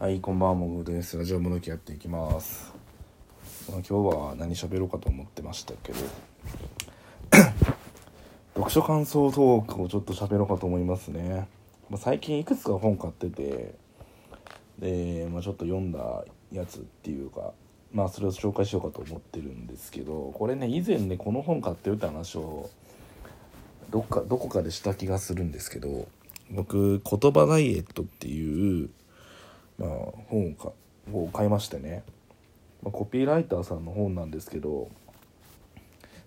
はい、こんばんは、もぐです。ラジオもどきやっていきます。ま、今日は何喋ろうかと思ってましたけど、読書感想トークをちょっと喋ろうかと思いますね。まあ、最近いくつか本買ってて、で、まあ、ちょっと読んだやつっていうか、まあ、それを紹介しようかと思ってるんですけど、これね、以前ね、この本買ってるって話を、どっか、どこかでした気がするんですけど、僕、言葉ダイエットっていう、まあ、本をかを買いましてね、まあ、コピーライターさんの本なんですけど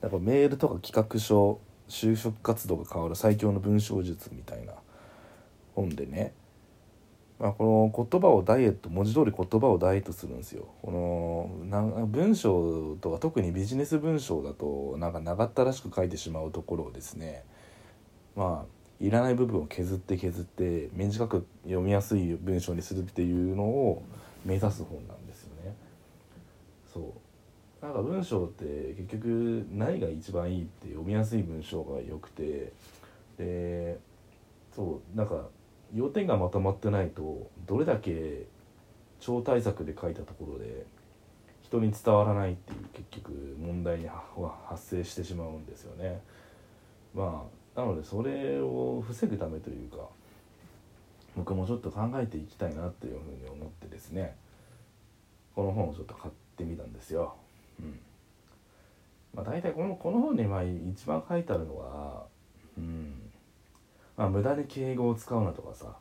なんかメールとか企画書就職活動が変わる最強の文章術みたいな本でね、まあ、この言葉をダイエット文字通り言葉をダイエットするんですよ。このな文章とか特にビジネス文章だとなんか長ったらしく書いてしまうところをですね。まあいらない部分を削って削って短く読みやすい文章にするっていうのを目指す本なんですよね。そうなんか文章って結局何が一番いいって読みやすい文章が良くてでそうなんか要点がまとまってないとどれだけ超大作で書いたところで人に伝わらないっていう結局問題には発生してしまうんですよね。まあなのでそれを防ぐためというか僕もちょっと考えていきたいなっていうふうに思ってですねこの本をちょっと買ってみたんですよ。うんまあ、大体このこの本にまあ一番書いてあるのは、うんまあ、無駄に敬語を使うなとかさ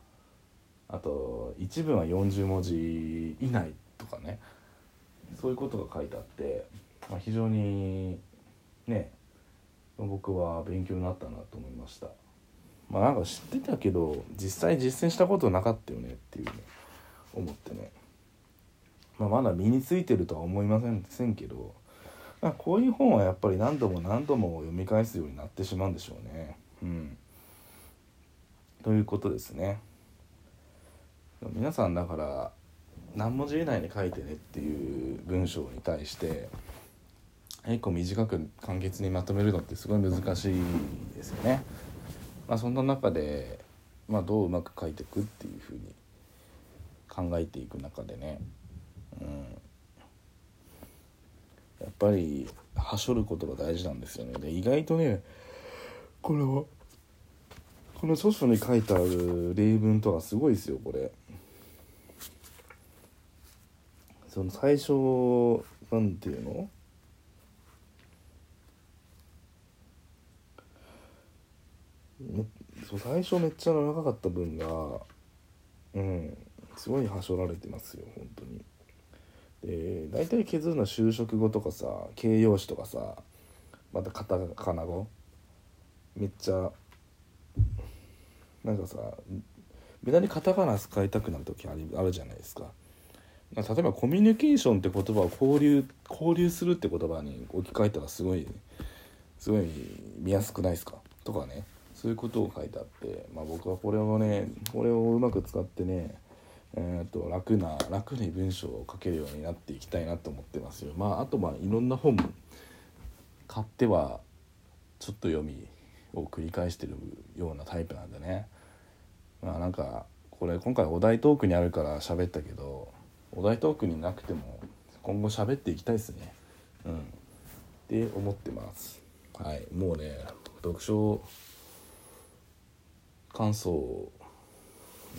あと一文は40文字以内とかねそういうことが書いてあって、まあ、非常にね僕は勉強になったなと思いました。まあなんか知ってたけど実際実践したことなかったよねっていうね思ってね、まあ、まだ身についてるとは思いませんけどこういう本はやっぱり何度も何度も読み返すようになってしまうんでしょうね。うん。ということですね。皆さんだから何文字以内に書いてねっていう文章に対して結構短く簡潔にまとめるのってすごい難しいですよね。まあ、そんな中で、まあ、どううまく書いていくっていうふうに考えていく中でね、うん、やっぱりはしょることが大事なんですよね。で意外とねこれはこの著書に書いてある例文とかすごいですよこれ。その最初なんていうのめそう最初めっちゃ長かった分がうんすごいはしょられてますよ本当に。で大体削るのは就職後とかさ形容詞とかさまたカタカナ語めっちゃなんかさ無駄にカタカナ使いたくなる時あるじゃないですか。例えばコミュニケーションって言葉を交流交流するって言葉に置き換えたらすごいすごい見やすくないですか？とかねそういうことを書いてあって、まあ、僕はこれをねこれをうまく使ってねえー、と楽な楽に文章を書けるようになっていきたいなと思ってますよ。まああとまあいろんな本買ってはちょっと読みを繰り返してるようなタイプなんでねまあなんかこれ今回お題トークにあるから喋ったけどお題トークになくても今後喋っていきたいですね。うん。って思ってます。はい。もうね、読書感想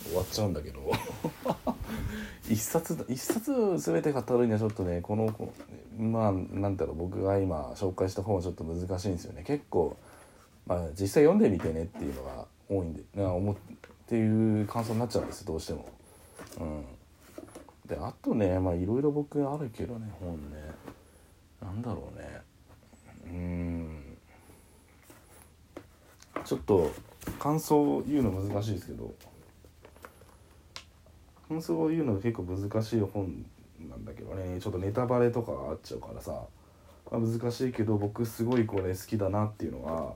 終わっちゃうんだけど。一冊一冊全て語るにはちょっとねこのまあなんだろう僕が今紹介した本はちょっと難しいんですよね。結構まあ実際読んでみてねっていうのが多いんでな思っていう感想になっちゃうんですどうしても。うん。であとねまあいろいろ僕あるけどね本ね。なんだろうね。うん。ちょっと感想を言うの難しいですけど感想を言うのが結構難しい本なんだけどね。ちょっとネタバレとかあっちゃうからさ、まあ、難しいけど僕すごいこれ好きだなっていうのは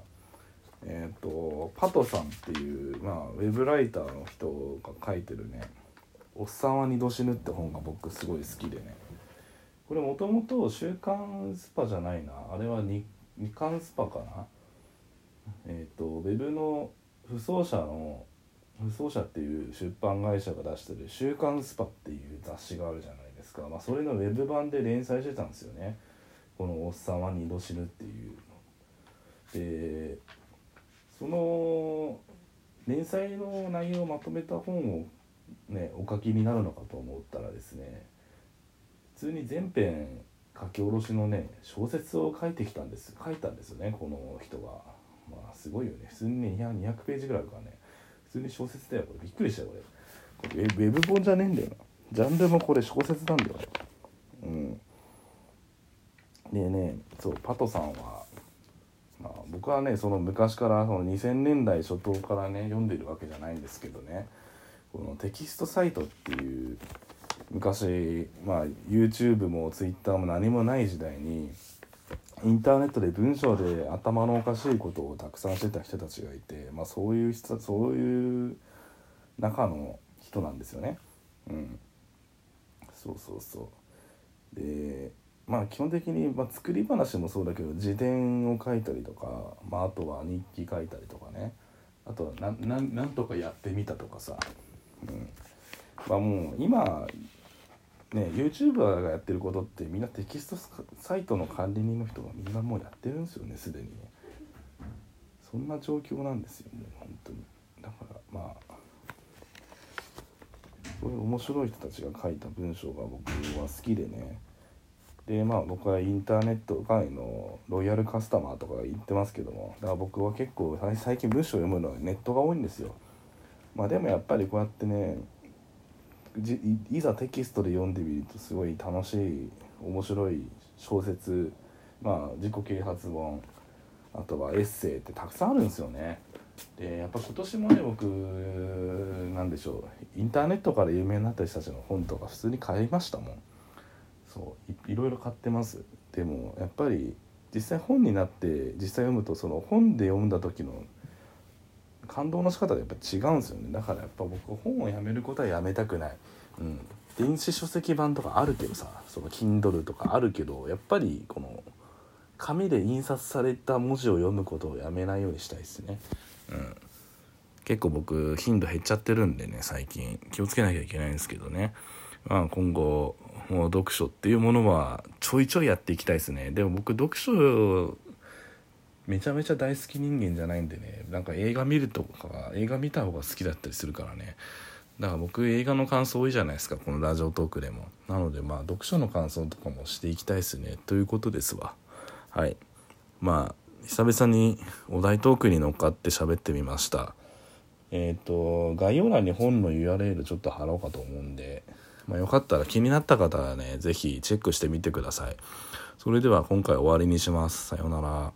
えっ、とパトさんっていう、まあ、ウェブライターの人が書いてるね「おっさんは二度死ぬ」って本が僕すごい好きでね。これもともと「週刊スパ」じゃないな。あれは日日刊スパかな。えっ、とウェブの不走者の不走者っていう出版会社が出してる「週刊スパ」っていう雑誌があるじゃないですか、まあ、それのウェブ版で連載してたんですよね。この「おっさんは二度死ぬ」っていう。のでその連載の内容をまとめた本をねお書きになるのかと思ったらですね普通に全編書き下ろしのね小説を書いてきたんです。書いたんですよねこの人が。まあすごいよね。普通にね200ページぐらいあるからね。普通に小説だよこれ。びっくりしたよこれウェブ本じゃねえんだよな。ジャンルもこれ小説なんだようん。でねそうパトさんはまあ、僕はねその昔からその2000年代初頭からね読んでるわけじゃないんですけどね。このテキストサイトっていう昔、まあ、YouTube も Twitter も何もない時代にインターネットで文章で頭のおかしいことをたくさんしてた人たちがいて、まあ、そういう人そういう中の人なんですよね。うん、そうそうそう。でまあ基本的に、まあ、作り話もそうだけど自伝を書いたりとか、まあ、あとは日記書いたりとかね。あとはなんなんとかやってみたとかさ、うん。まあ、もう今ね YouTuber がやってることってみんなテキストサイトの管理人の人がみんなもうやってるんですよねすでにね。そんな状況なんですよもう本当に。だからまあそういう面白い人たちが書いた文章が僕は好きでね。でまあ僕はインターネット界のロイヤルカスタマーとか言ってますけども。だから僕は結構最近文章を読むのはネットが多いんですよ。まあでもやっぱりこうやってねいざテキストで読んでみるとすごい楽しい面白い小説まあ自己啓発本あとはエッセイってたくさんあるんですよね。でやっぱ今年もね僕なんでしょうインターネットから有名になった人たちの本とか普通に買いましたもん。そういろいろ買ってます。でもやっぱり実際本になって実際読むとその本で読んだ時の感動の仕方がやっぱ違うんですよね。だからやっぱ僕本をやめることはやめたくない、うん、電子書籍版とかあるけどさその Kindle とかあるけどやっぱりこの紙で印刷された文字を読むことをやめないようにしたいですね。うん。結構僕頻度減っちゃってるんでね最近。気をつけなきゃいけないんですけどね。まあ今後もう読書っていうものはちょいちょいやっていきたいですね。でも僕読書めちゃめちゃ大好き人間じゃないんでねなんか映画見るとか映画見た方が好きだったりするからねだから僕映画の感想多いじゃないですかこのラジオトークでもなのでまあ読書の感想とかもしていきたいですねということですわはいまあ久々にお題トークに乗っかって喋ってみましたえっ、ー、と概要欄に本の URL ちょっと貼ろうかと思うんでまあ、よかったら気になった方はね、是非チェックしてみてください。それでは今回終わりにします。さようなら。